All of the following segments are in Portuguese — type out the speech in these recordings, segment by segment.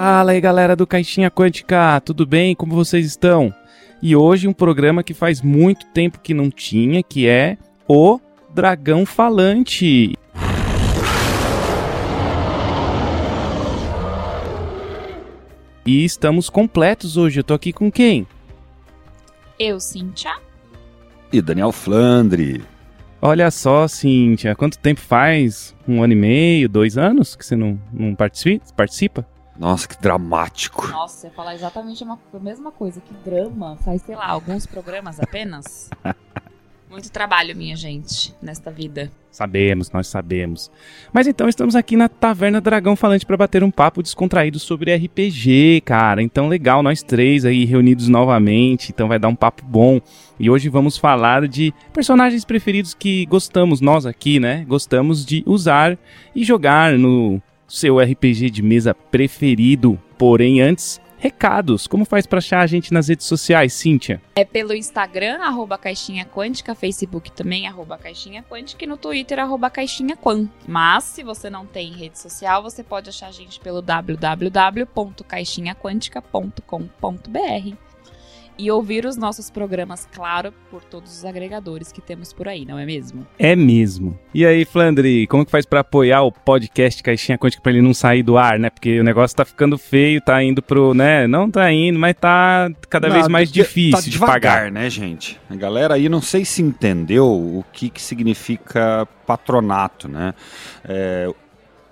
Fala aí galera do Caixinha Quântica, tudo bem? Como vocês estão? E hoje um programa que faz muito tempo que não tinha, que é o Dragão Falante. E estamos completos hoje. Eu tô aqui com quem? Eu, Cíntia. E Daniel Flandre. Olha só, Cíntia, quanto tempo faz? Um ano e meio, dois anos que você não, não participa? Nossa, que dramático. Nossa, ia falar exatamente a mesma coisa. Que drama. Faz, sei lá, alguns programas apenas. Muito trabalho, minha gente, nesta vida. Sabemos, nós sabemos. Mas então estamos aqui na Taverna Dragão Falante para bater um papo descontraído sobre RPG, cara. Então legal, nós três aí reunidos novamente, então vai dar um papo bom. E hoje vamos falar de personagens preferidos que gostamos nós aqui, né? Gostamos de usar e jogar no seu RPG de mesa preferido. Porém, antes, recados. Como faz para achar a gente nas redes sociais, Cíntia? É pelo Instagram, arroba Caixinha Quântica, Facebook também, arroba Caixinha Quântica, e no Twitter, arroba Caixinha Quan. Mas, se você não tem rede social, você pode achar a gente pelo www.caixinhaquântica.com.br e ouvir os nossos programas, claro, por todos os agregadores que temos por aí, não é mesmo? É mesmo. E aí, Flandre, como que faz para apoiar o podcast Caixinha Quântica para ele não sair do ar, né? Porque o negócio tá ficando feio, tá indo pro, né? Não tá indo, mas tá cada não, vez mais difícil tá devagar, de pagar, né, gente? A galera aí não sei se entendeu o que que significa patronato, né? É,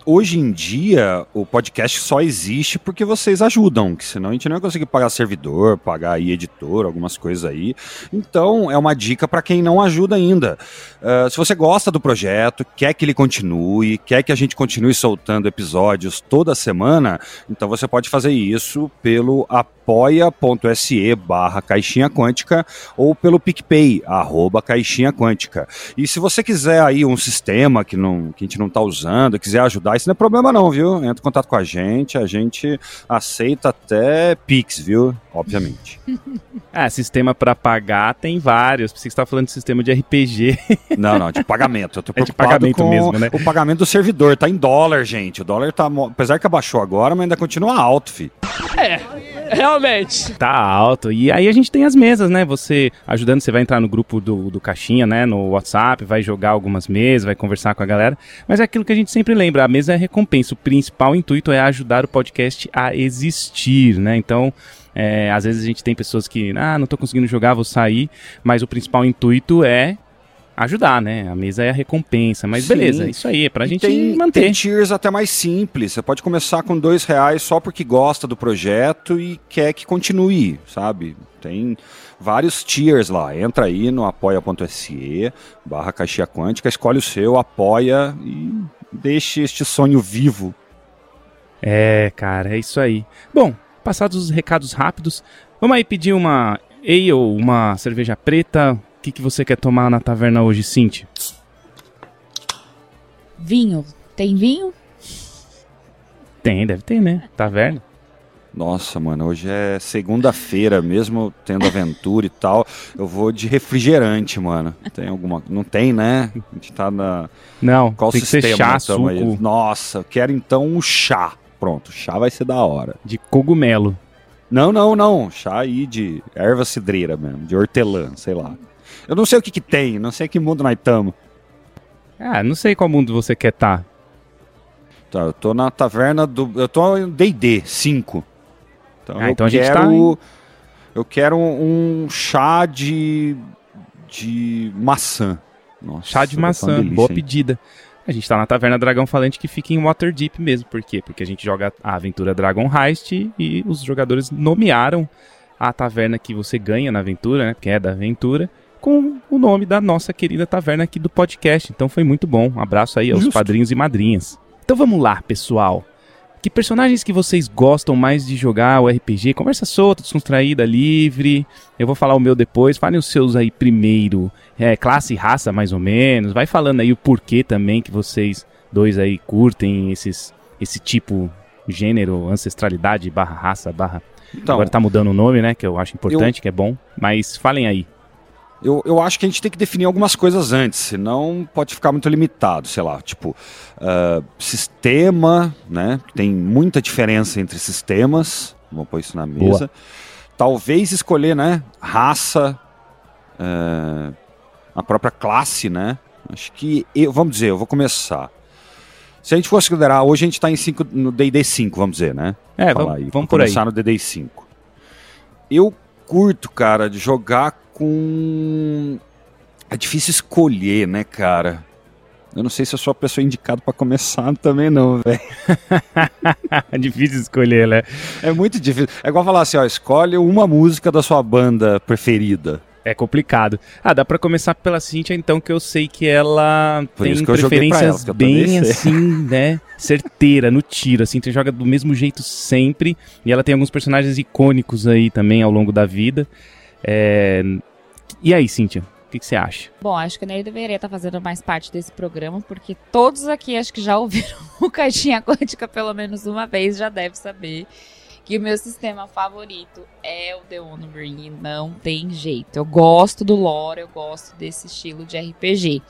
hoje em dia o podcast só existe porque vocês ajudam, que senão a gente não ia conseguir pagar servidor, pagar aí editor, algumas coisas aí. Então é uma dica para quem não ajuda ainda. Uh, se você gosta do projeto, quer que ele continue, quer que a gente continue soltando episódios toda semana, então você pode fazer isso pelo apoia.se barra caixinha quântica ou pelo PicPay, arroba caixinha quântica. E se você quiser aí um sistema que, não, que a gente não está usando, quiser ajudar isso não é problema não, viu? Entra em contato com a gente, a gente aceita até Pix, viu? Obviamente. ah, sistema para pagar tem vários. Você está falando de sistema de RPG. não, não, de pagamento. Eu tô é de pagamento com mesmo, né? O pagamento do servidor tá em dólar, gente. O dólar tá, apesar que abaixou agora, mas ainda continua alto, fi. É, realmente. Tá alto. E aí a gente tem as mesas, né? Você ajudando, você vai entrar no grupo do, do Caixinha, né? No WhatsApp, vai jogar algumas mesas, vai conversar com a galera. Mas é aquilo que a gente sempre lembra, a mesa é recompensa. O principal intuito é ajudar o podcast a existir, né? Então, é, às vezes a gente tem pessoas que, ah, não estou conseguindo jogar, vou sair, mas o principal intuito é ajudar, né? A mesa é a recompensa. Mas Sim. beleza, é isso aí, é pra e gente tem, manter. Tem tiers até mais simples. Você pode começar com dois reais só porque gosta do projeto e quer que continue, sabe? Tem vários tiers lá. Entra aí no apoia.se barra caixinha quântica, escolhe o seu, apoia e deixe este sonho vivo. É, cara, é isso aí. Bom, passados os recados rápidos, vamos aí pedir uma ale, uma cerveja preta. O que, que você quer tomar na taverna hoje, Cinti? Vinho. Tem vinho? Tem, deve ter, né? Taverna. Nossa, mano, hoje é segunda-feira, mesmo tendo aventura e tal. Eu vou de refrigerante, mano. Tem alguma. Não tem, né? A gente tá na. Não, Qual tem sistema que ser chá, suco. Aí? Nossa, eu quero então um chá. Pronto, chá vai ser da hora. De cogumelo. Não, não, não. Chá aí de erva cidreira mesmo, de hortelã, sei lá. Eu não sei o que que tem, não sei que mundo nós estamos. Ah, não sei qual mundo você quer estar. Tá. Tá, eu tô na taverna do. Eu tô em DD 5. Então, ah, então a gente tá Eu quero um, chá de, de maçã. Nossa, chá de maçã, delícia, boa hein? pedida. A gente tá na Taverna Dragão Falante que fica em Waterdeep mesmo. Por quê? Porque a gente joga a aventura Dragon Heist e os jogadores nomearam a taverna que você ganha na aventura, né? Que é da aventura, com o nome da nossa querida taverna aqui do podcast. Então foi muito bom. Um abraço aí aos Justo. padrinhos e madrinhas. Então vamos lá, pessoal. Que personagens que vocês gostam mais de jogar o RPG? Conversa solta, descontraída, livre. Eu vou falar o meu depois. Falem os seus aí primeiro. É, classe e raça, mais ou menos. Vai falando aí o porquê também que vocês dois aí curtem esses, esse tipo, gênero, ancestralidade, barra raça, barra... Então, Agora tá mudando o nome, né? Que eu acho importante, eu... que é bom. Mas falem aí. Eu, eu acho que a gente tem que definir algumas coisas antes, senão pode ficar muito limitado, sei lá, tipo, uh, sistema, né? Tem muita diferença entre sistemas, vamos pôr isso na mesa. Boa. Talvez escolher, né? Raça, uh, a própria classe, né? Acho que, eu, vamos dizer, eu vou começar. Se a gente fosse considerar, hoje a gente está em cinco, no D&D 5, vamos dizer, né? É, vamos, aí, vamos por começar no D&D 5. Eu curto, cara, de jogar com. É difícil escolher, né, cara? Eu não sei se eu sou a pessoa indicada para começar também, não, velho. é difícil escolher, né? É muito difícil. É igual falar assim, ó, escolhe uma música da sua banda preferida. É complicado. Ah, dá para começar pela Cintia, então, que eu sei que ela Por tem preferências ela, bem assim, né? Certeira, no tiro. A Cintia joga do mesmo jeito sempre. E ela tem alguns personagens icônicos aí também ao longo da vida. É... E aí, Cíntia? O que, que, você acha? Bom, acho que ele deveria estar fazendo mais parte desse programa, porque todos aqui acho que já ouviram o Caixinha Quântica pelo menos uma vez, já deve saber que o meu sistema favorito é o The One Ring. Não tem jeito. Eu gosto do lore, eu gosto desse estilo de RPG.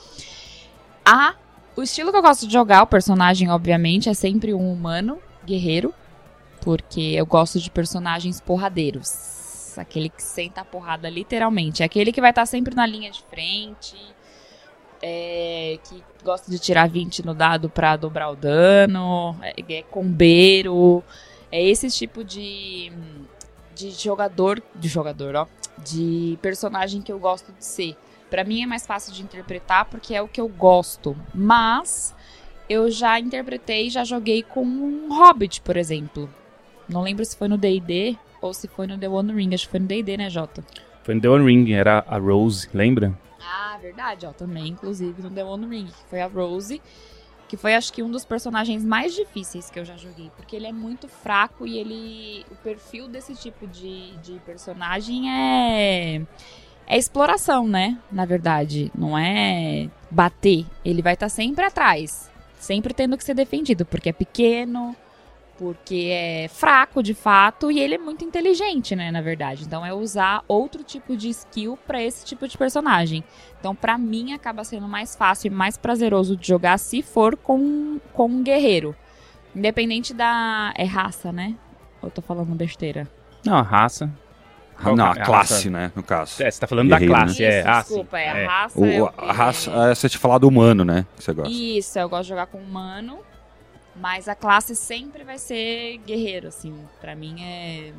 A, o estilo que eu gosto de jogar, o personagem, obviamente, é sempre um humano guerreiro, porque eu gosto de personagens porradeiros aquele que senta a porrada literalmente. É aquele que vai estar sempre na linha de frente, é, que gosta de tirar 20 no dado para dobrar o dano, é, é combeiro. É esse tipo de, de jogador, de jogador, ó, de personagem que eu gosto de ser. Para mim é mais fácil de interpretar porque é o que eu gosto. Mas eu já interpretei, já joguei com um Hobbit, por exemplo. Não lembro se foi no D&D ou se foi no The One Ring. Acho que foi no D&D, né, Jota? Foi no The One Ring, era a Rose, lembra? Ah, verdade, ó. Também, inclusive, no The One Ring. Foi a Rose, que foi, acho que, um dos personagens mais difíceis que eu já joguei. Porque ele é muito fraco e ele... O perfil desse tipo de, de personagem é... É exploração, né? Na verdade. Não é bater. Ele vai estar tá sempre atrás. Sempre tendo que ser defendido. Porque é pequeno porque é fraco de fato e ele é muito inteligente, né, na verdade. Então é usar outro tipo de skill para esse tipo de personagem. Então para mim acaba sendo mais fácil e mais prazeroso de jogar se for com com um guerreiro. Independente da é raça, né? Ou eu tô falando besteira? Não, a raça. Qual não, a classe, raça? né, no caso. É, você tá falando Guerreiro, da classe, né? é. Isso, ah, desculpa, é, a é. raça. O, é a raça, é você te falar do humano, né, que você gosta. Isso, eu gosto de jogar com humano. Mas a classe sempre vai ser guerreiro, assim. Para mim é.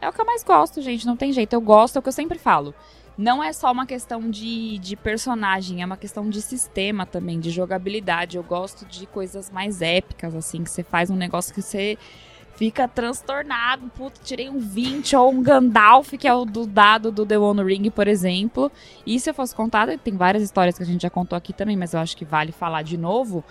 É o que eu mais gosto, gente. Não tem jeito. Eu gosto, é o que eu sempre falo. Não é só uma questão de, de personagem, é uma questão de sistema também, de jogabilidade. Eu gosto de coisas mais épicas, assim, que você faz um negócio que você fica transtornado. Puta, tirei um 20 ou um Gandalf, que é o do dado do The One Ring, por exemplo. E se eu fosse contar, tem várias histórias que a gente já contou aqui também, mas eu acho que vale falar de novo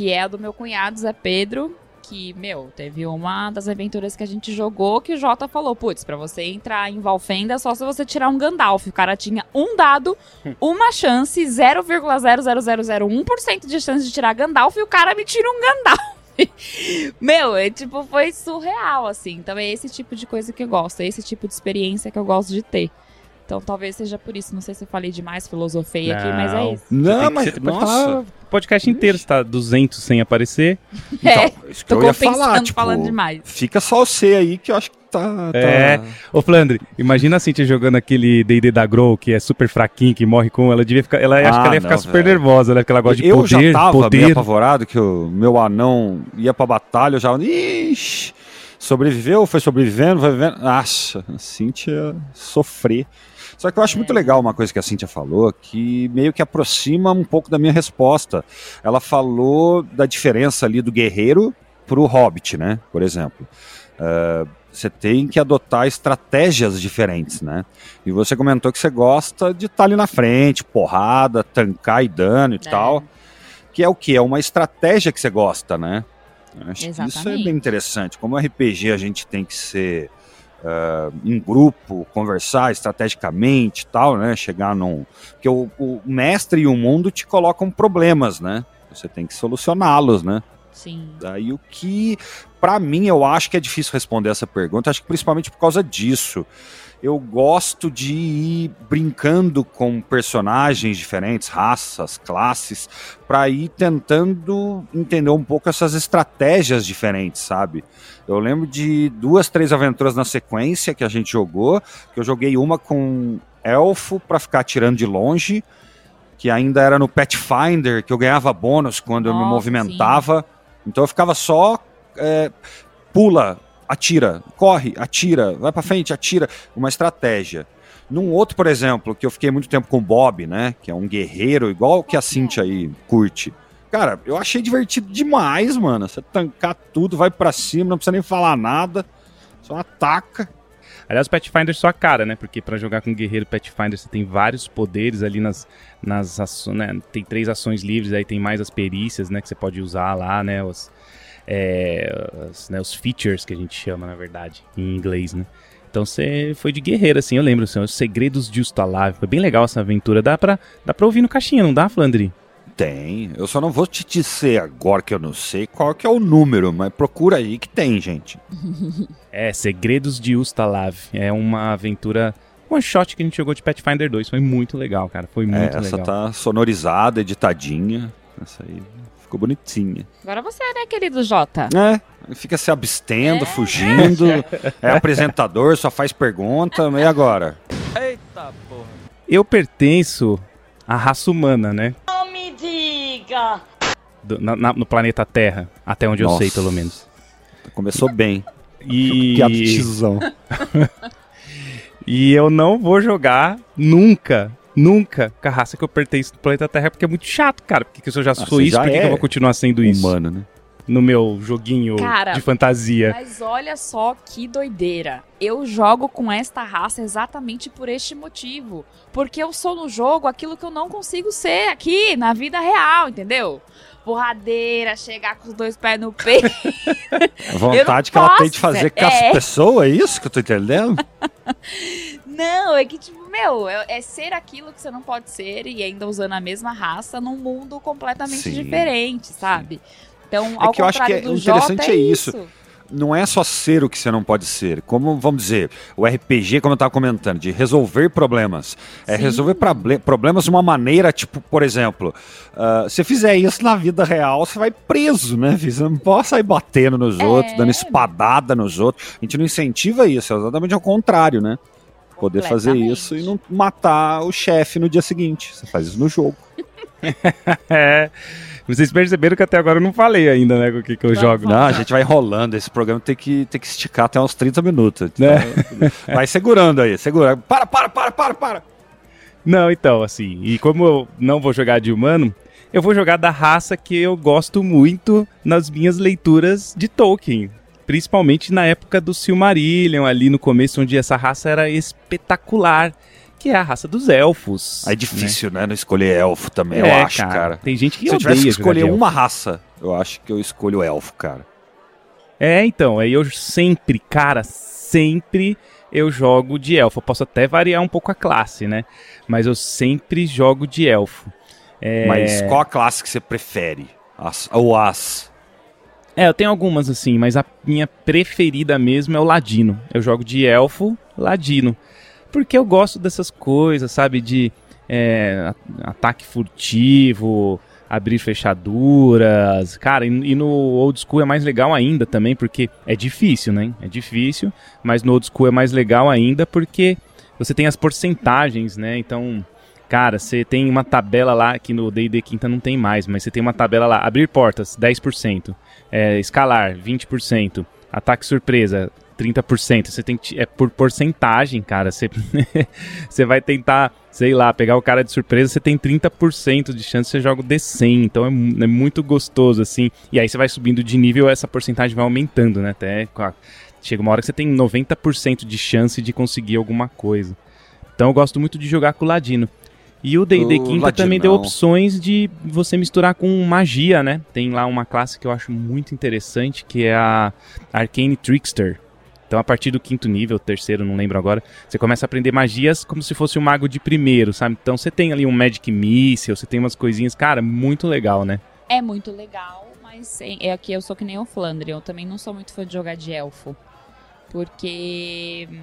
que é a do meu cunhado, Zé Pedro, que, meu, teve uma das aventuras que a gente jogou que o Jota falou, putz, pra você entrar em Valfenda é só se você tirar um Gandalf. O cara tinha um dado, uma chance, 0,00001% de chance de tirar Gandalf e o cara me tira um Gandalf. Meu, é, tipo, foi surreal, assim. Então é esse tipo de coisa que eu gosto, é esse tipo de experiência que eu gosto de ter. Então talvez seja por isso. Não sei se eu falei demais, filosofei não. aqui, mas é isso. Não, mas você nossa. podcast inteiro, está 200 sem aparecer. É, então, isso que eu ia falar, tipo, falando demais. Fica só o C aí que eu acho que tá... É, tá... ô Flandre, imagina a Cintia jogando aquele D&D da Grow, que é super fraquinho, que morre com... Ela devia ficar... Ela, ah, acho que ela ia ficar não, super véio. nervosa, né? Porque ela gosta de eu poder, Eu já tava poder. meio apavorado que o meu anão ia pra batalha, eu já... Ixi... Sobreviveu, foi sobrevivendo, foi vivendo. Nossa, a Cintia sofrer. Só que eu acho muito legal uma coisa que a Cintia falou, que meio que aproxima um pouco da minha resposta. Ela falou da diferença ali do guerreiro pro hobbit, né? Por exemplo. Uh, você tem que adotar estratégias diferentes, né? E você comentou que você gosta de estar tá ali na frente, porrada, tancar e dano e é. tal. Que é o que? É uma estratégia que você gosta, né? Acho Exatamente. que isso é bem interessante. Como RPG a gente tem que ser uh, em grupo, conversar estrategicamente e tal, né? Chegar num. Porque o, o, mestre e o mundo te colocam problemas, né? Você tem que solucioná-los, né? Sim. Daí o que, para mim, eu acho que é difícil responder essa pergunta, acho que principalmente por causa disso. Eu gosto de ir brincando com personagens diferentes, raças, classes, para ir tentando entender um pouco essas estratégias diferentes, sabe? Eu lembro de duas, três aventuras na sequência que a gente jogou, que eu joguei uma com elfo para ficar atirando de longe, que ainda era no Pathfinder, que eu ganhava bônus quando eu me movimentava. Sim então eu ficava só é, pula, atira, corre, atira, vai para frente, atira, uma estratégia. Num outro, por exemplo, que eu fiquei muito tempo com o Bob, né, que é um guerreiro igual que a Cintia aí curte. Cara, eu achei divertido demais, mano. Você tancar tudo, vai para cima, não precisa nem falar nada, só ataca. Aliás, o Pathfinder só a cara, né? Porque para jogar com guerreiro Pathfinder você tem vários poderes ali nas, nas ações, né? Tem três ações livres, aí tem mais as perícias, né? Que você pode usar lá, né? Os, é, os, né, os features que a gente chama, na verdade, em inglês, né? Então você foi de guerreiro, assim, eu lembro, assim, os segredos de Ustalav. Foi bem legal essa aventura. Dá pra, dá pra ouvir no caixinha, não dá, Flandre? Tem. Eu só não vou te dizer agora que eu não sei qual que é o número, mas procura aí que tem, gente. é, Segredos de Ustalav. É uma aventura one shot que a gente jogou de Pathfinder 2. Foi muito legal, cara. Foi muito é, essa legal. Essa tá sonorizada, editadinha. Essa aí ficou bonitinha. Agora você é, né, querido Jota? É. Fica se abstendo, é. fugindo. é apresentador, só faz pergunta. E agora? Eita porra. Eu pertenço à raça humana, né? diga! Do, na, na, no planeta Terra, até onde Nossa. eu sei, pelo menos. Começou bem. E... Que atizão. e eu não vou jogar nunca, nunca com a raça que eu pertenço no planeta Terra, porque é muito chato, cara. Porque se eu já ah, sou isso, já por que, é que eu vou continuar sendo isso? Humano, né? No meu joguinho Cara, de fantasia. Mas olha só que doideira. Eu jogo com esta raça exatamente por este motivo. Porque eu sou no jogo aquilo que eu não consigo ser aqui, na vida real, entendeu? Porradeira, chegar com os dois pés no peito. A vontade que ela tem de fazer com as é. pessoas, é isso que eu tô entendendo? não, é que, tipo, meu, é, é, ser aquilo que você não pode ser e ainda usando a mesma raça num mundo completamente Sim. diferente, sabe? Sim. Então, é que eu acho que é interessante é, é isso. isso. Não é só ser o que você não pode ser. Como, vamos dizer, o RPG, como eu estava comentando, de resolver problemas. É Sim. resolver problemas de uma maneira, tipo, por exemplo, uh, se fizer isso na vida real, você vai preso, né? Você não pode sair batendo nos é. outros, dando espadada nos outros. A gente não incentiva isso, é exatamente ao contrário, né? Poder fazer isso e não matar o chefe no dia seguinte. Você faz isso no jogo. é. Vocês perceberam que até agora eu não falei ainda, né, com o que, que eu não, jogo. Não, a gente vai rolando. Esse programa tem que, tem que esticar até uns 30 minutos. Né? Vai segurando aí, segura. Para, para, para, para, para. Não, então, assim, e como eu não vou jogar de humano, eu vou jogar da raça que eu gosto muito nas minhas leituras de Tolkien. Principalmente na época do Silmarillion, ali no começo, onde essa raça era espetacular que é a raça dos elfos. É difícil, né? né? Não escolher elfo também, é, eu acho, cara. cara. Tem gente que Se eu tivesse que escolher uma raça, eu acho que eu escolho elfo, cara. É, então, aí eu sempre, cara, sempre eu jogo de elfo. Eu posso até variar um pouco a classe, né? Mas eu sempre jogo de elfo. É... Mas qual a classe que você prefere? As, ou as? É, eu tenho algumas assim, mas a minha preferida mesmo é o ladino. Eu jogo de elfo, ladino. Porque eu gosto dessas coisas, sabe? De é, ataque furtivo, abrir fechaduras. Cara, e, e, no old school é mais legal ainda também, porque é difícil, né? É difícil, mas no old school é mais legal ainda porque você tem as porcentagens, né? Então, cara, você tem uma tabela lá que no D&D Quinta não tem mais, mas você tem uma tabela lá, abrir portas, 10%, é, escalar, 20%, ataque surpresa, 30%. Você tem que, é por porcentagem, cara. Você, você vai tentar, sei lá, pegar o cara de surpresa, você tem 30% de chance de você joga o D100. Então é, é, muito gostoso, assim. E aí você vai subindo de nível, essa porcentagem vai aumentando, né? Até chega uma hora que você tem 90% de chance de conseguir alguma coisa. Então eu gosto muito de jogar com o Ladino. E o D&D Quinta também deu opções de você misturar com magia, né? Tem lá uma classe que eu acho muito interessante, que é a Arcane Trickster. Então, a partir do quinto nível, terceiro, não lembro agora, você começa a aprender magias como se fosse um mago de primeiro, sabe? Então, você tem ali um Magic Missile, você tem umas coisinhas, cara, muito legal, né? É muito legal, mais. É que eu sou que nem o Flandre. Eu também não sou muito fã de jogar de elfo. Porque hum,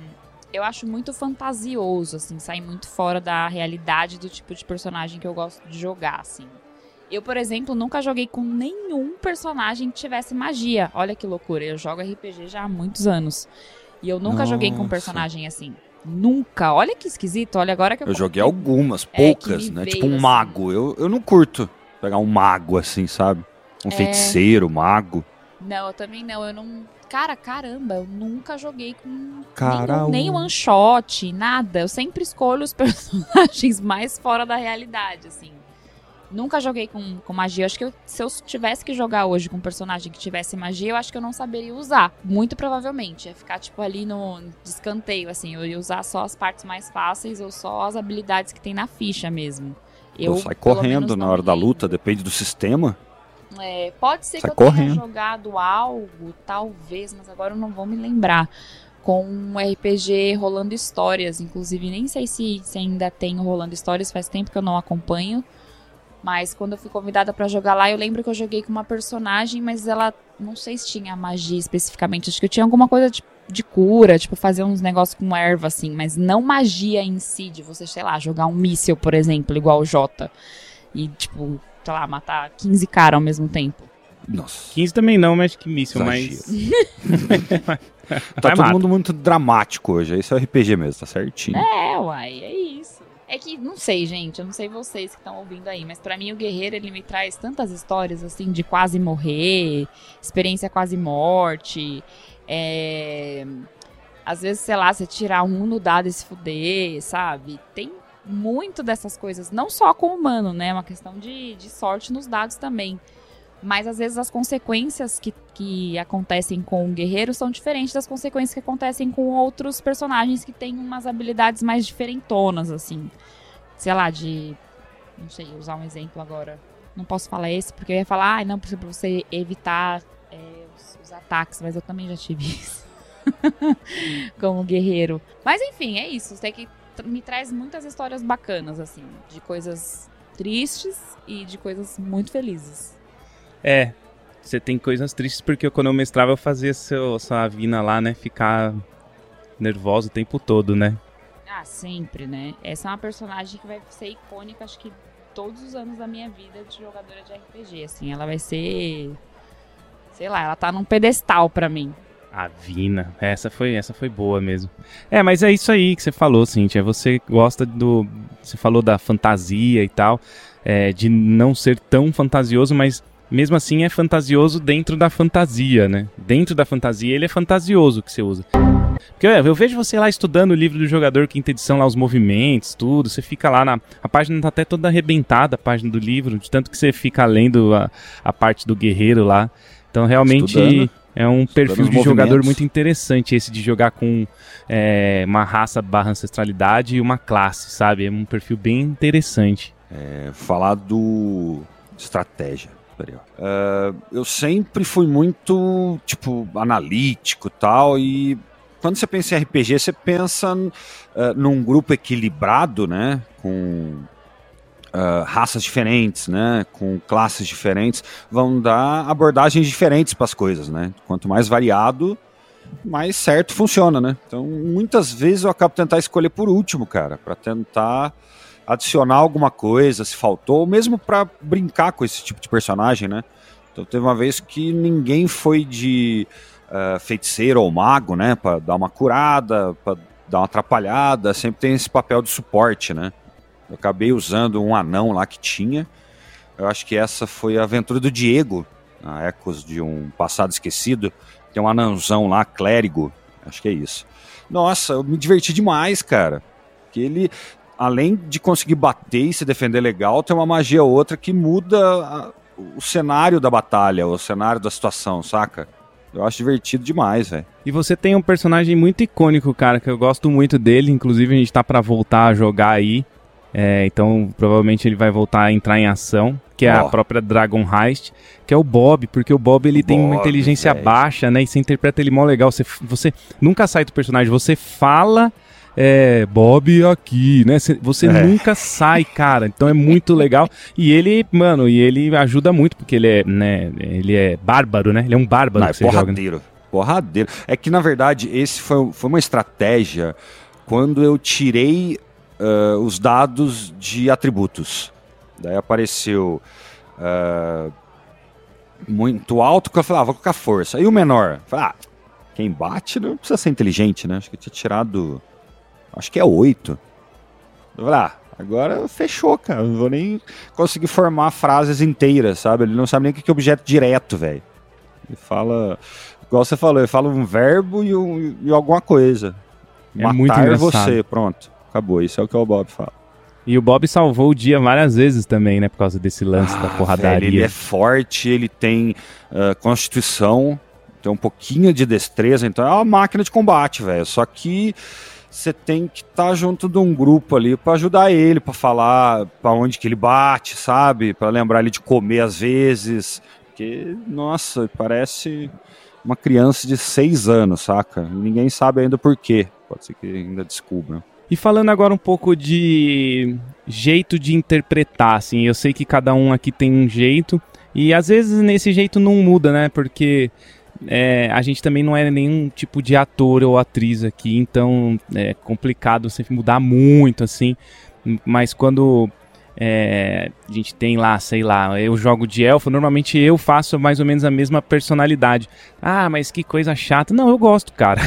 eu acho muito fantasioso, assim, sai muito fora da realidade do tipo de personagem que eu gosto de jogar, assim. Eu, por exemplo, nunca joguei com nenhum personagem que tivesse magia. Olha que loucura. Eu jogo RPG já há muitos anos. E eu nunca Nossa. joguei com um personagem assim. Nunca. Olha que esquisito. Olha agora que eu. Eu joguei algumas, é, poucas, é, né? Tipo um assim. mago. Eu, eu não curto pegar um mago assim, sabe? Um é... feiticeiro, mago. Não, eu também não. Eu não. Cara, caramba, eu nunca joguei com Caramba. nem one shot, nada. Eu sempre escolho os personagens mais fora da realidade, assim. Nunca joguei com, com magia. Acho que eu, se eu tivesse que jogar hoje com um personagem que tivesse magia, eu acho que eu não saberia usar. Muito provavelmente. Ia ficar, tipo, ali no descanteio, assim. Eu ia usar só as partes mais fáceis ou só as habilidades que tem na ficha mesmo. Eu sai correndo na hora da luta, depende do sistema. É, pode ser sai que eu correndo. tenha jogado algo, talvez, mas agora eu não vou me lembrar. Com um RPG Rolando Histórias. Inclusive, nem sei se, se ainda tem o Rolando Histórias, faz tempo que eu não acompanho. Mas quando eu fui convidada para jogar lá, eu lembro que eu joguei com uma personagem, mas ela não sei se tinha magia especificamente. Acho que eu tinha alguma coisa de, de cura, tipo fazer uns negócios com erva assim, mas não magia em si, de você, sei lá, jogar um míssil, por exemplo, igual o Jota. E tipo, sei lá, matar 15 caras ao mesmo tempo. Nossa. 15 também não, mas que míssil, mas. tá todo mundo muito dramático hoje. Esse é o RPG mesmo, tá certinho. É, uai, é isso. É que, não sei, gente, eu não sei vocês que estão ouvindo aí, mas para mim o Guerreiro, ele me traz tantas histórias, assim, de quase morrer, experiência quase morte, é... Às vezes, sei lá, você tirar um no dado e se fuder, sabe? Tem muito dessas coisas, não só com o humano, né? É uma questão de, de sorte nos dados também. Mas às vezes as consequências que, que acontecem com o guerreiro são diferentes das consequências que acontecem com outros personagens que têm umas habilidades mais diferentonas, assim. Sei lá, de. Não sei, usar um exemplo agora. Não posso falar esse, porque eu ia falar, ah, não, pra você evitar é, os, os ataques, mas eu também já tive isso. como guerreiro. Mas enfim, é isso. Sei que me traz muitas histórias bacanas, assim, de coisas tristes e de coisas muito felizes. É, você tem coisas tristes porque quando eu mestrava eu fazia seu, sua vina lá, né, ficar nervosa o tempo todo, né? Ah, sempre, né? Essa é uma personagem que vai ser icônica, acho que todos os anos da minha vida de jogadora de RPG, assim, ela vai ser sei lá, ela tá num pedestal para mim. A Vina, essa foi, essa foi boa mesmo. É, mas é isso aí que você falou, Cintia. Você gosta do. Você falou da fantasia e tal, é, de não ser tão fantasioso, mas mesmo assim é fantasioso dentro da fantasia, né? Dentro da fantasia ele é fantasioso que você usa. Porque eu vejo você lá estudando o livro do jogador, quinta edição, lá os movimentos, tudo. Você fica lá na. A página tá até toda arrebentada, a página do livro, de tanto que você fica lendo a, a parte do guerreiro lá. Então realmente estudando, é um perfil de jogador muito interessante esse de jogar com é, uma raça barra ancestralidade e uma classe, sabe? É um perfil bem interessante. É, falar do estratégia. Uh, eu sempre fui muito, tipo, analítico tal, e quando você pensa em RPG, você pensa uh, num grupo equilibrado, né, com uh, raças diferentes, né, com classes diferentes, vão dar abordagens diferentes para as coisas, né, quanto mais variado, mais certo funciona, né, então muitas vezes eu acabo tentar escolher por último, cara, para tentar adicionar alguma coisa, se faltou, ou mesmo para brincar com esse tipo de personagem, né? Então teve uma vez que ninguém foi de uh, feiticeiro ou mago, né? Para dar uma curada, para dar uma atrapalhada, sempre tem esse papel de suporte, né? Eu acabei usando um anão lá que tinha. Eu acho que essa foi a aventura do Diego, a Ecos de um passado esquecido. Tem um anãozão lá, clérigo. Acho que é isso. Nossa, eu me diverti demais, cara. Que ele além de conseguir bater e se defender legal, tem uma magia outra que muda a, o cenário da batalha, o cenário da situação, saca? Eu acho divertido demais, velho. E você tem um personagem muito icônico, cara, que eu gosto muito dele. Inclusive, a gente tá para voltar a jogar aí. É, então, provavelmente ele vai voltar a entrar em ação, que é oh. a própria Dragon Heist, que é o Bob, porque o Bob ele Bob, tem uma inteligência véio. baixa, né? E você interpreta ele mó legal. Você, você nunca sai do personagem, você fala é, Bob aqui, né? Você é. nunca sai, cara. Então é muito legal. E ele, mano, e ele ajuda muito, porque ele é, né? Ele é bárbaro, né? Ele é um bárbaro Não, que é porradeiro. Joga, né? Porradeiro. É que, na verdade, esse foi, foi uma estratégia quando eu tirei uh, os dados de atributos. Daí apareceu uh, muito alto, que eu falei, ah, vou colocar força. E o menor? Falei, ah, quem bate não precisa ser inteligente, né? Acho que eu tinha tirado. Acho que é oito. Eu falei, ah, agora fechou, cara. Não vou nem conseguir formar frases inteiras, sabe? Ele não sabe nem o que é objeto direto, velho. Ele fala. Igual você falou, ele fala um verbo e, um, e alguma coisa. É Matar muito engraçado. você, pronto. Acabou. Isso é o que o Bob fala. E o Bob salvou o dia várias vezes também, né? Por causa desse lance ah, da porradaria. Velho, ele é forte, ele tem uh, constituição, tem um pouquinho de destreza, então é uma máquina de combate, velho. Só que você tem que estar tá junto de um grupo ali para ajudar ele, para falar para onde que ele bate, sabe? Para lembrar ele de comer às vezes. Porque, nossa, parece uma criança de seis anos, saca? Ninguém sabe ainda por quê. Pode ser que ainda descubra. E falando agora um pouco de jeito de interpretar, assim, eu sei que cada um aqui tem um jeito, e às vezes nesse jeito não muda, né? Porque é, a gente também não é nenhum tipo de ator ou atriz aqui, então é complicado sempre mudar muito, assim. Mas quando é, a gente tem lá, sei lá, eu jogo de elfo, normalmente eu faço mais ou menos a mesma personalidade. Ah, mas que coisa chata. Não, eu gosto, cara.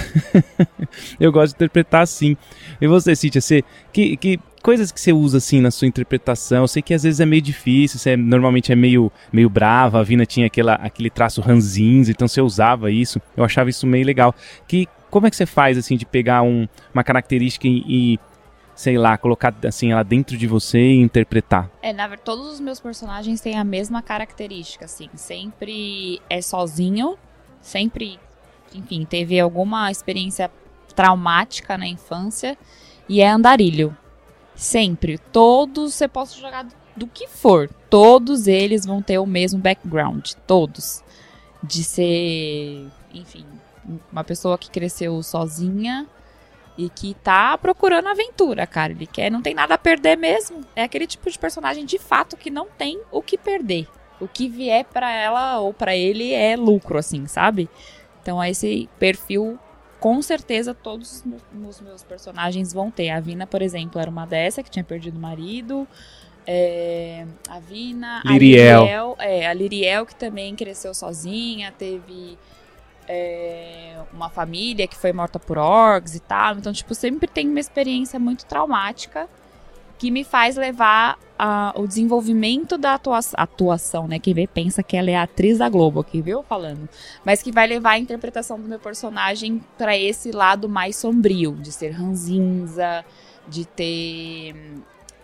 eu gosto de interpretar assim. E você, Cíntia, você, que, que coisas que você usa assim na sua interpretação? Eu sei que às vezes é meio difícil, você normalmente é meio, meio brava, a Vina tinha aquela, aquele traço ranzinza, então você usava isso. Eu achava isso meio legal. Que, como é que você faz assim de pegar um, uma característica e, e sei lá, colocar assim ela dentro de você e interpretar? É, na verdade, todos os meus personagens têm a mesma característica, assim, sempre é sozinho, sempre, enfim, teve alguma experiência traumática na infância e é andarilho. Sempre, todos você pode jogar do que for, todos eles vão ter o mesmo background, todos. De ser, enfim, uma pessoa que cresceu sozinha, e que tá procurando aventura, cara. Ele quer, não tem nada a perder mesmo. É aquele tipo de personagem de fato que não tem o que perder. O que vier para ela ou para ele é lucro, assim, sabe? Então, esse perfil, com certeza, todos os meus personagens vão ter. A Vina, por exemplo, era uma dessa que tinha perdido o marido. É, a Vina, Liriel. a Liriel, é, a Liriel que também cresceu sozinha, teve é, uma família que foi morta por orgs e tal. Então, tipo, sempre tem uma experiência muito traumática que me faz levar a, o desenvolvimento da atuação, atuação, né? Quem vê pensa que ela é a atriz da Globo aqui, viu? Falando. Mas que vai levar a interpretação do meu personagem para esse lado mais sombrio, de ser ranzinza, de ter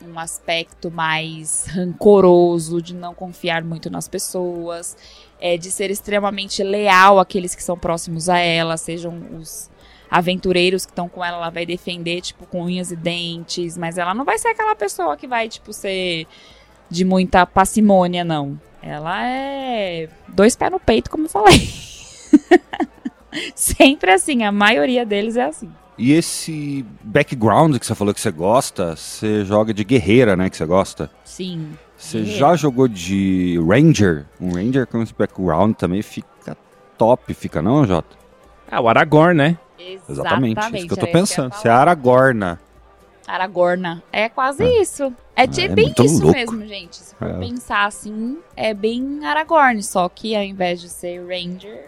um aspecto mais rancoroso, de não confiar muito nas pessoas é, de ser extremamente leal àqueles que são próximos a ela, sejam os aventureiros que estão com ela, ela vai defender, tipo, com unhas e dentes, mas ela não vai ser aquela pessoa que vai, tipo, ser de muita parcimônia, não. Ela é dois pés no peito, como eu falei. Sempre assim, a maioria deles é assim. E esse background que você falou que você gosta, você joga de guerreira, né? Que você gosta? Sim. Você já jogou de Ranger? Um Ranger com esse background também fica top, fica não, Jota? Ah, o Aragorn, né? Exatamente, Exatamente isso que eu tô pensando. Você é Aragorna. Aragorna. É quase é. isso. É, é, é bem isso louco. mesmo, gente. Se for é. pensar assim, é bem Aragorn. Só que ao invés de ser Ranger,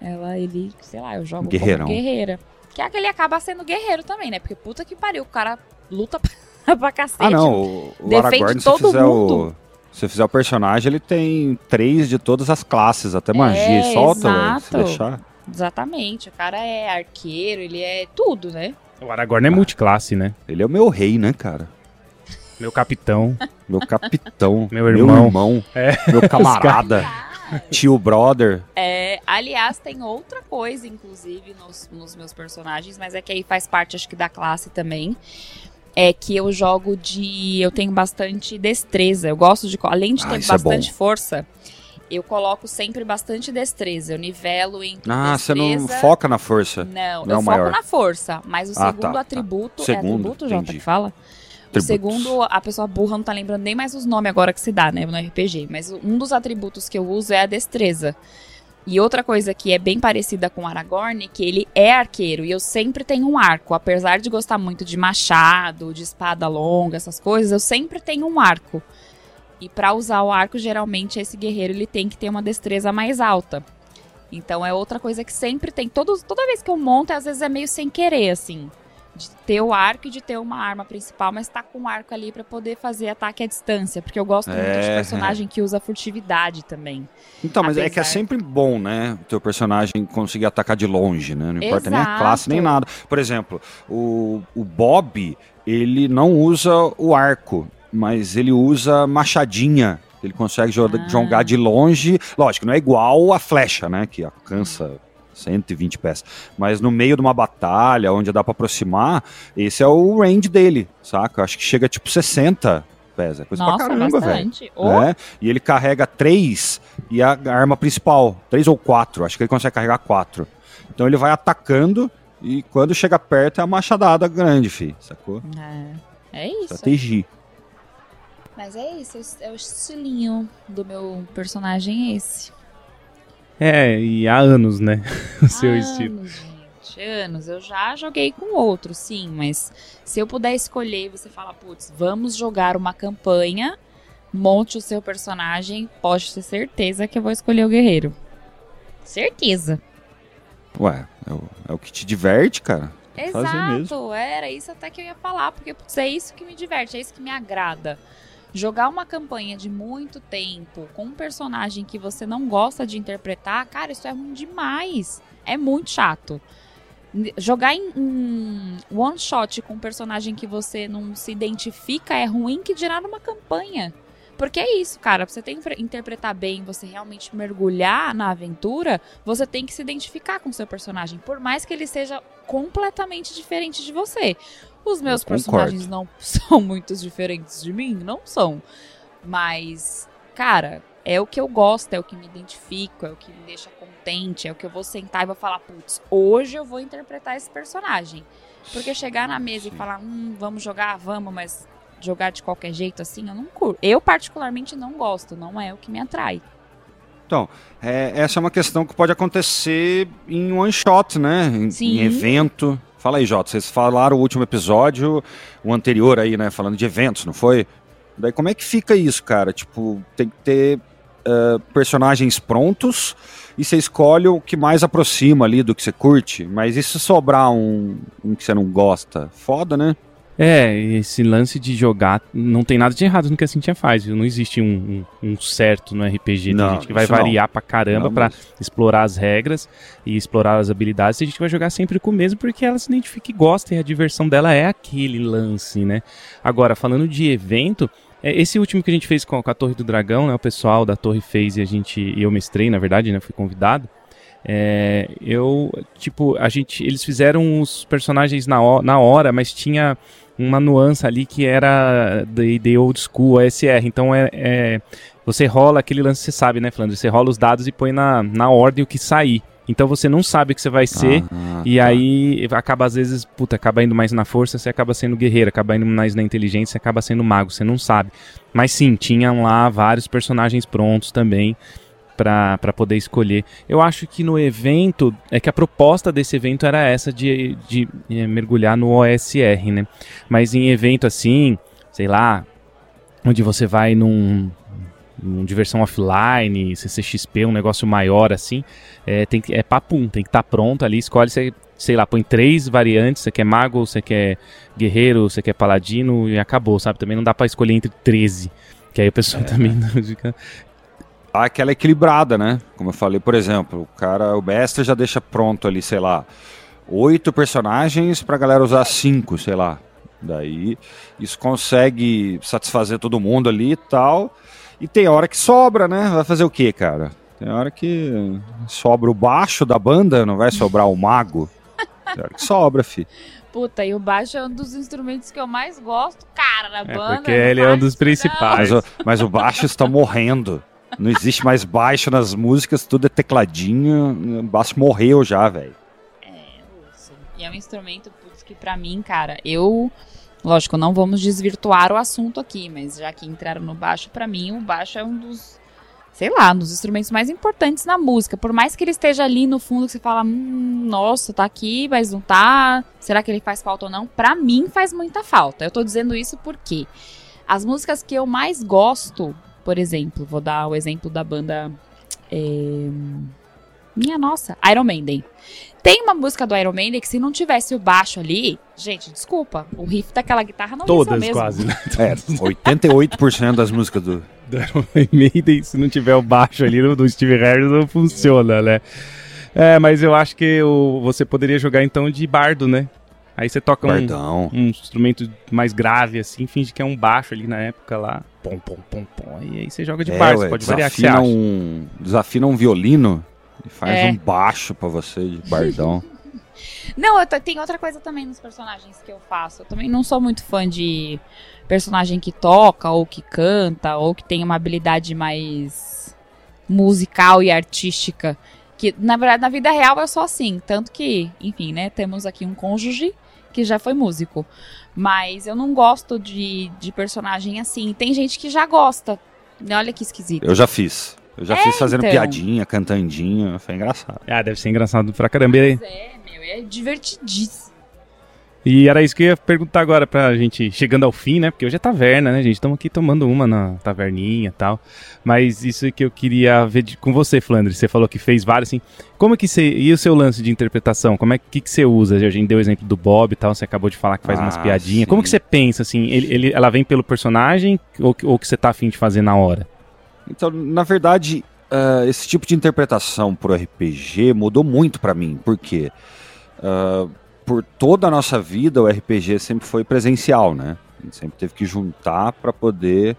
ela, ele, sei lá, eu jogo Guerreirão. como guerreira. Que é que ele acaba sendo guerreiro também, né? Porque puta que pariu, o cara luta pra cacete. Ah, não. O, o Aragorn, todo se fizer mundo. o. Se fizer o personagem, ele tem três de todas as classes, até magia. É, solta, se deixar. Exatamente. O cara é arqueiro, ele é tudo, né? O Aragorn é multiclasse, né? Ele é o meu rei, né, cara? Meu capitão. Meu capitão. meu irmão. Meu irmão. É. Meu camarada. Tio brother. É, aliás, tem outra coisa, inclusive, nos, nos meus personagens, mas é que aí faz parte, acho que, da classe também é que eu jogo de. Eu tenho bastante destreza. Eu gosto de. Além de ter ah, bastante é força, eu coloco sempre bastante destreza. Eu nivelo em Ah, destreza. você não foca na força. Não, não é eu o foco maior. na força. Mas o Ah, segundo tá, atributo. tá. É Segundo, atributo, Jota, que fala? O segundo, a pessoa burra não tá lembrando nem mais os nomes agora que se dá, né, no RPG. Mas um dos atributos que eu uso é a destreza. E outra coisa que é bem parecida com o Aragorn, que ele é arqueiro e eu sempre tenho um arco. Apesar de gostar muito de machado, de espada longa, essas coisas, eu sempre tenho um arco. E pra usar o arco, geralmente esse guerreiro ele tem que ter uma destreza mais alta. Então é outra coisa que sempre tem. Todos, toda vez que eu monto, às vezes é meio sem querer, assim. De ter o arco e de ter uma arma principal, mas tá com o arco ali pra poder fazer ataque à distância. Porque eu gosto muito de É, personagem que usa furtividade também. Então, mas é que é Apesar- sempre bom, né? O teu personagem conseguir atacar de longe, né? Não importa nem a Exato. classe, nem nada. Por exemplo, o, o Bob, ele não usa o arco, mas ele usa machadinha. Ele consegue Ah. jogar de longe. Lógico, não é igual a flecha, né? Que alcança 120 pés. Mas no meio de uma batalha, onde dá pra aproximar, esse é o range dele, saca? Acho que chega tipo 60 pés. É coisa Nossa, pra caramba, velho. Ô, É, e ele carrega três e a arma principal, três ou quatro, acho que ele consegue carregar quatro. Então ele vai atacando e quando chega perto é a machadada grande, fi, sacou? É, é isso. Estratégia. Mas é isso, é o estilinho do meu personagem é esse. É, e há anos, né? O seu anos, estilo. gente, anos. Eu já joguei com outro, sim, mas se eu puder escolher, você fala, putz, vamos jogar uma campanha, monte o seu personagem, pode ter certeza que eu vou escolher o guerreiro. Certeza. Ué, é o, é o que te diverte, cara. Exato, era isso até que eu ia falar, porque putz, é isso que me diverte, é isso que me agrada. Jogar uma campanha de muito tempo com um personagem que você não gosta de interpretar, cara, isso é ruim demais. É muito chato. Jogar em um one shot com um personagem que você não se identifica é ruim que dirá numa campanha. Porque é isso, cara. Pra você ter, interpretar bem, você realmente mergulhar na aventura, você tem que se identificar com o seu personagem, por mais que ele seja completamente diferente de você. Os meus personagens não são muito diferentes de mim, não são. Mas, cara, é o que eu gosto, é o que me identifico, é o que me deixa contente, é o que eu vou sentar e vou falar, putz, hoje eu vou interpretar esse personagem. Porque chegar na mesa e Sim. falar, hum, vamos jogar, vamos, mas jogar de qualquer jeito assim, eu não curto. Eu particularmente não gosto, não é o que me atrai. É, essa é uma questão que pode acontecer em one shot, né? Em, Sim. em evento. Fala aí, Jota, vocês falaram o último episódio, o anterior aí, né? Falando de eventos, não foi? Daí como é que fica isso, cara? Tipo, tem que ter eh, personagens prontos e você escolhe o que mais aproxima ali do que você curte. Mas e se sobrar um, um que você não gosta? Foda, né? É, esse lance de jogar não tem nada de errado no que a Cintia faz, viu? Não existe um, um- um certo no RPG. Tem Não, gente que vai isso não. variar pra caramba Não pra mesmo. explorar as regras e explorar as habilidades. Tem gente vai jogar sempre com o mesmo porque ela se identifica e gosta e a diversão dela é aquele lance, né? Agora, falando de evento, é, esse último que a gente fez com, a Torre do Dragão, né? O pessoal da Torre fez e a gente, eu mestrei, na verdade, né? Fui convidado. É, eu, tipo, a gente, eles fizeram os personagens na, na hora, mas tinha uma nuance ali que era de, de old school, ASR. Então é, é- você rola aquele lance, você sabe, né, Flandre? Você rola os dados e põe na, na ordem o que sair. Então você não sabe o que você vai ser. Ah, E tá. aí acaba às vezes, puta, acaba indo mais na força, você acaba sendo guerreiro, acaba indo mais na inteligência, você acaba sendo mago, você não sabe. Mas sim, tinham lá vários personagens prontos também pra poder escolher. Eu acho que no evento, é que a proposta desse evento era essa de, de eh, mergulhar no OSR, né? Mas em evento assim, sei lá, onde você vai num, num diversão offline, CCXP, um negócio maior assim, é, tem que, é papum, tem que estar pronto ali, escolhe, você, sei lá, põe três variantes, você quer mago, você quer guerreiro, você quer paladino e acabou, sabe? Também não dá pra escolher entre 13, que aí o pessoal também não fica... Dá aquela equilibrada, né? Como eu falei, por exemplo, o cara, o mestre já deixa pronto ali, sei lá, oito personagens pra galera usar cinco, sei lá. Daí isso consegue satisfazer todo mundo ali e tal. E tem hora que sobra, né? Vai fazer o quê, cara? Tem hora que sobra o baixo da banda, não vai sobrar o mago. Tem hora que sobra, fi. Puta, e o baixo é um dos instrumentos que eu mais gosto, cara, na É, banda. porque ele é um dos principais. Mas, o, mas o baixo está morrendo. Não existe mais baixo nas músicas, tudo é tecladinho. O baixo morreu já, velho. É. E é um instrumento putz, que pra mim, cara, eu. Lógico, não vamos desvirtuar o assunto aqui, mas já que entraram no baixo, pra mim o baixo é um dos, sei lá, um dos instrumentos mais importantes na música. Por mais que ele esteja ali no fundo, que você fala, hum, nossa, tá aqui, mas não tá. Será que ele faz falta ou não? Pra mim faz muita falta. Eu tô dizendo isso porque as músicas que eu mais gosto, por exemplo, vou dar o exemplo da banda. É, minha nossa, Iron Maiden. Tem uma música do Iron Maiden que se não tivesse o baixo ali, gente, desculpa, o riff daquela guitarra não Todas mesmo. quase, né? É, 88% das músicas do... Do Iron Maiden, se não tiver o baixo ali do Steve Harris, não funciona, né? É, mas eu acho que o, você poderia jogar então de bardo, né? Aí você toca um, um, instrumento mais grave, assim, finge que é um baixo ali na época lá. Pom, pom, pom, pom. E aí você joga de é, ué, pode variar que você acha. Um, desafina um violino e faz é. um baixo para você de bardão. não, tem outra coisa também nos personagens que eu faço. Eu também não sou muito fã de personagem que toca, ou que canta, ou que tem uma habilidade mais musical e artística. Que, na verdade, na vida real eu sou assim. Tanto que, enfim, né, temos aqui um cônjuge que já foi músico. Mas eu não gosto de, de personagem assim. Tem gente que já gosta. Olha que esquisito. Eu já fiz. Eu já é, fiz fazendo então. piadinha, cantandinha, foi engraçado. Ah, deve ser engraçado pra caramba. Mas é, meu, é divertidíssimo. E era isso que eu ia perguntar agora pra gente, chegando ao fim, né? Porque hoje é taverna, né, gente? Estamos aqui tomando uma na taverninha e tal. Mas isso que eu queria ver de, com você, Flandre. Você falou que fez vários, assim. Como é que você. E o seu lance de interpretação? Como é que, que você usa? A gente deu o exemplo do Bob e tal, você acabou de falar que faz ah, umas piadinhas. Sim. Como que você pensa, assim? Ele, ele, ela vem pelo personagem ou, ou que você tá afim de fazer na hora? Então, na verdade, uh, esse tipo de interpretação pro RPG mudou muito para mim. Por quê? Uh, por toda a nossa vida, o RPG sempre foi presencial, né? A gente sempre teve que juntar para poder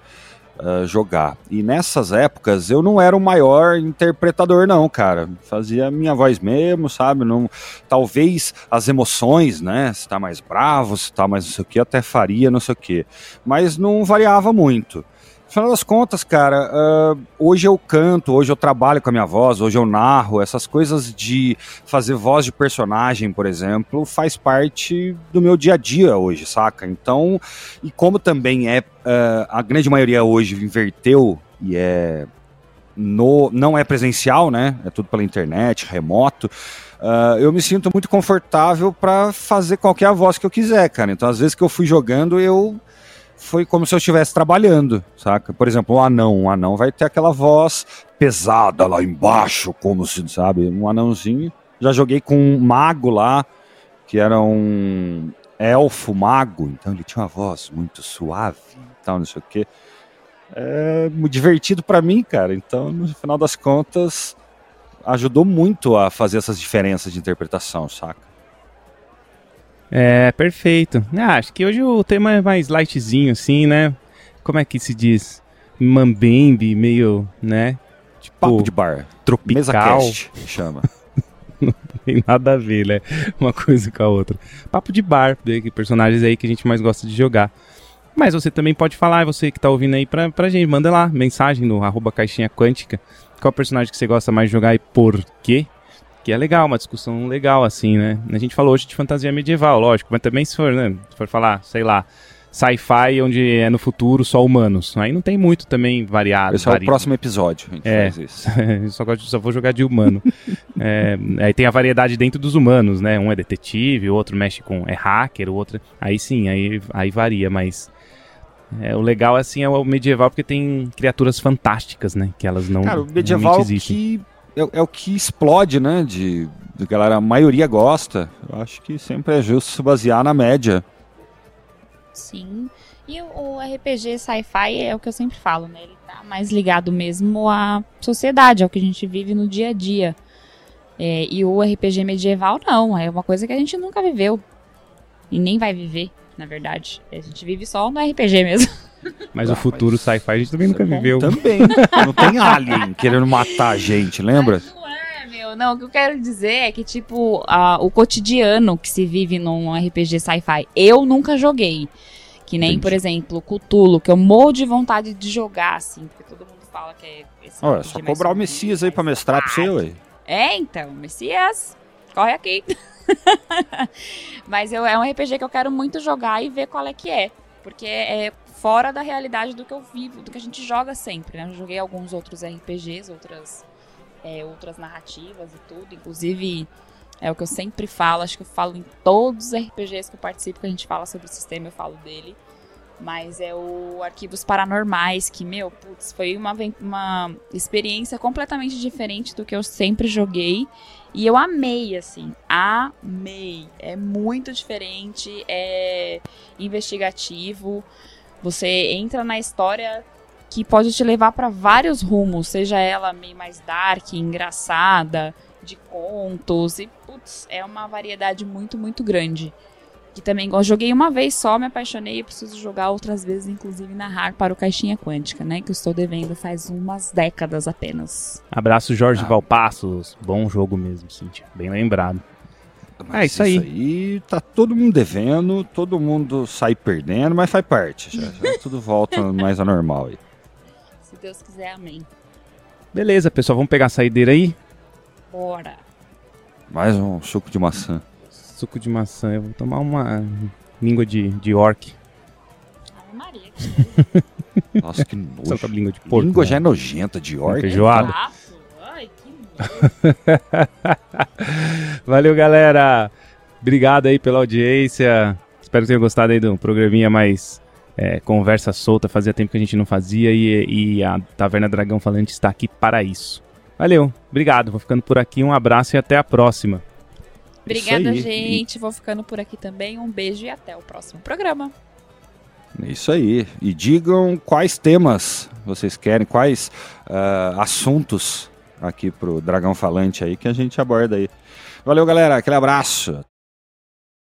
uh, jogar. E nessas épocas eu não era o maior interpretador, não, cara. Fazia a minha voz mesmo, sabe? Não, talvez as emoções, né? Se tá mais bravo, se tá mais não sei o que, até faria, não sei o que. Mas não variava muito. Afinal das contas, cara, uh, hoje eu canto, hoje eu trabalho com a minha voz, hoje eu narro, essas coisas de fazer voz de personagem, por exemplo, faz parte do meu dia a dia hoje, saca? Então, e como também é, uh, a grande maioria hoje inverteu e é no, não é presencial, né? É tudo pela internet, remoto. Uh, eu me sinto muito confortável para fazer qualquer voz que eu quiser, cara. Então, às vezes que eu fui jogando, eu foi como se eu estivesse trabalhando, saca? Por exemplo, um anão. Um anão vai ter aquela voz pesada lá embaixo, como se, sabe? Um anãozinho. Já joguei com um mago lá, que era um elfo mago, então ele tinha uma voz muito suave tal, não sei o quê. É divertido para mim, cara. Então, no final das contas, ajudou muito a fazer essas diferenças de interpretação, saca? É, perfeito. Ah, acho que hoje o tema é mais lightzinho, assim, né? Como é que se diz? Mambembe, meio, né? Tipo, Papo de bar. Tropical. Mesa cast, chama. Não tem nada a ver, né? Uma coisa com a outra. Papo de bar, que personagens aí que a gente mais gosta de jogar. Mas você também pode falar, você que tá ouvindo aí pra, pra gente, manda lá, mensagem no arroba caixinha quântica. Qual personagem que você gosta mais de jogar e por quê? Que é legal, uma discussão legal, assim, né? A gente falou hoje de fantasia medieval, lógico, mas também se for, né? Se for falar, sei lá, sci-fi onde é no futuro só humanos. Aí não tem muito também variado. Esse é o próximo episódio. A gente é, faz isso. só, só vou jogar de humano. é, aí tem a variedade dentro dos humanos, né? Um é detetive, o outro mexe com. é hacker, o outro. Aí sim, aí, aí varia, mas. É, o legal assim é o medieval porque tem criaturas fantásticas, né? Que elas não. Cara, o medieval que é, é, o que explode, né? De, de galera, a maioria gosta. Eu acho que sempre é justo se basear na média. Sim. E o, RPG sci-fi é o que eu sempre falo, né? Ele tá mais ligado mesmo à sociedade, ao que a gente vive no dia a dia. É, e o RPG medieval não, é uma coisa que a gente nunca viveu. E nem vai viver, na verdade. A gente vive só no RPG mesmo. Mas ah, o futuro mas... sci-fi a gente também nunca viveu. Também. não tem alien querendo matar a gente, lembra? Mas não é, meu. Não, o que eu quero dizer é que, tipo, a, o cotidiano que se vive num RPG sci-fi, eu nunca joguei. Que nem, Entendi. por exemplo, Cutulo, que eu morro de vontade de jogar, assim, porque todo mundo fala que é esse Olha, só cobrar o Messias aí pra mestrar pro seu, aí. É, então, Messias, corre aqui. Mas eu, é um RPG que eu quero muito jogar e ver qual é que é. Porque é fora da realidade do que eu vivo, do que a gente joga sempre, né? Eu joguei alguns outros RPGs, outras, é, outras narrativas e tudo. Inclusive, é o que eu sempre falo, acho que eu falo em todos os RPGs que eu participo, que a gente fala sobre o sistema, eu falo dele. Mas é o Arquivos Paranormais, que, meu, putz, foi uma, uma experiência completamente diferente do que eu sempre joguei. E eu amei, assim, amei. É muito diferente, é investigativo. Você entra na história que pode te levar para vários rumos, seja ela meio mais dark, engraçada, de contos e putz, é uma variedade muito, muito grande. Que também eu joguei uma vez só, me apaixonei e preciso jogar outras vezes, inclusive narrar para o Caixinha Quântica, né? Que eu estou devendo faz umas décadas apenas. Abraço Jorge ah. Valpassos, bom jogo mesmo, Cintia, bem lembrado. Mas é isso aí. Isso aí tá todo mundo devendo, todo mundo sai perdendo, mas faz parte. Já, já tudo volta mais ao normal aí. Se Deus quiser, amém. Beleza, pessoal, vamos pegar a saideira aí? Bora. Mais um suco de maçã. Suco de maçã. Eu vou tomar uma língua de, de orc. Ave Maria. Nossa, que nojo. Santa língua de porco. Língua né? já é nojenta de orc. Feijoada. Ai, que Valeu, galera. Obrigado aí pela audiência. Espero que tenham gostado aí do programinha mais é, conversa solta. Fazia tempo que a gente não fazia e, e a Taverna Dragão Falante está aqui para isso. Valeu, obrigado. Vou ficando por aqui. Um abraço e até a próxima. Obrigada, gente. Vou ficando por aqui também. Um beijo e até o próximo programa. Isso aí. E digam quais temas vocês querem, quais uh, assuntos aqui pro Dragão Falante aí que a gente aborda aí. Valeu, galera. Aquele abraço.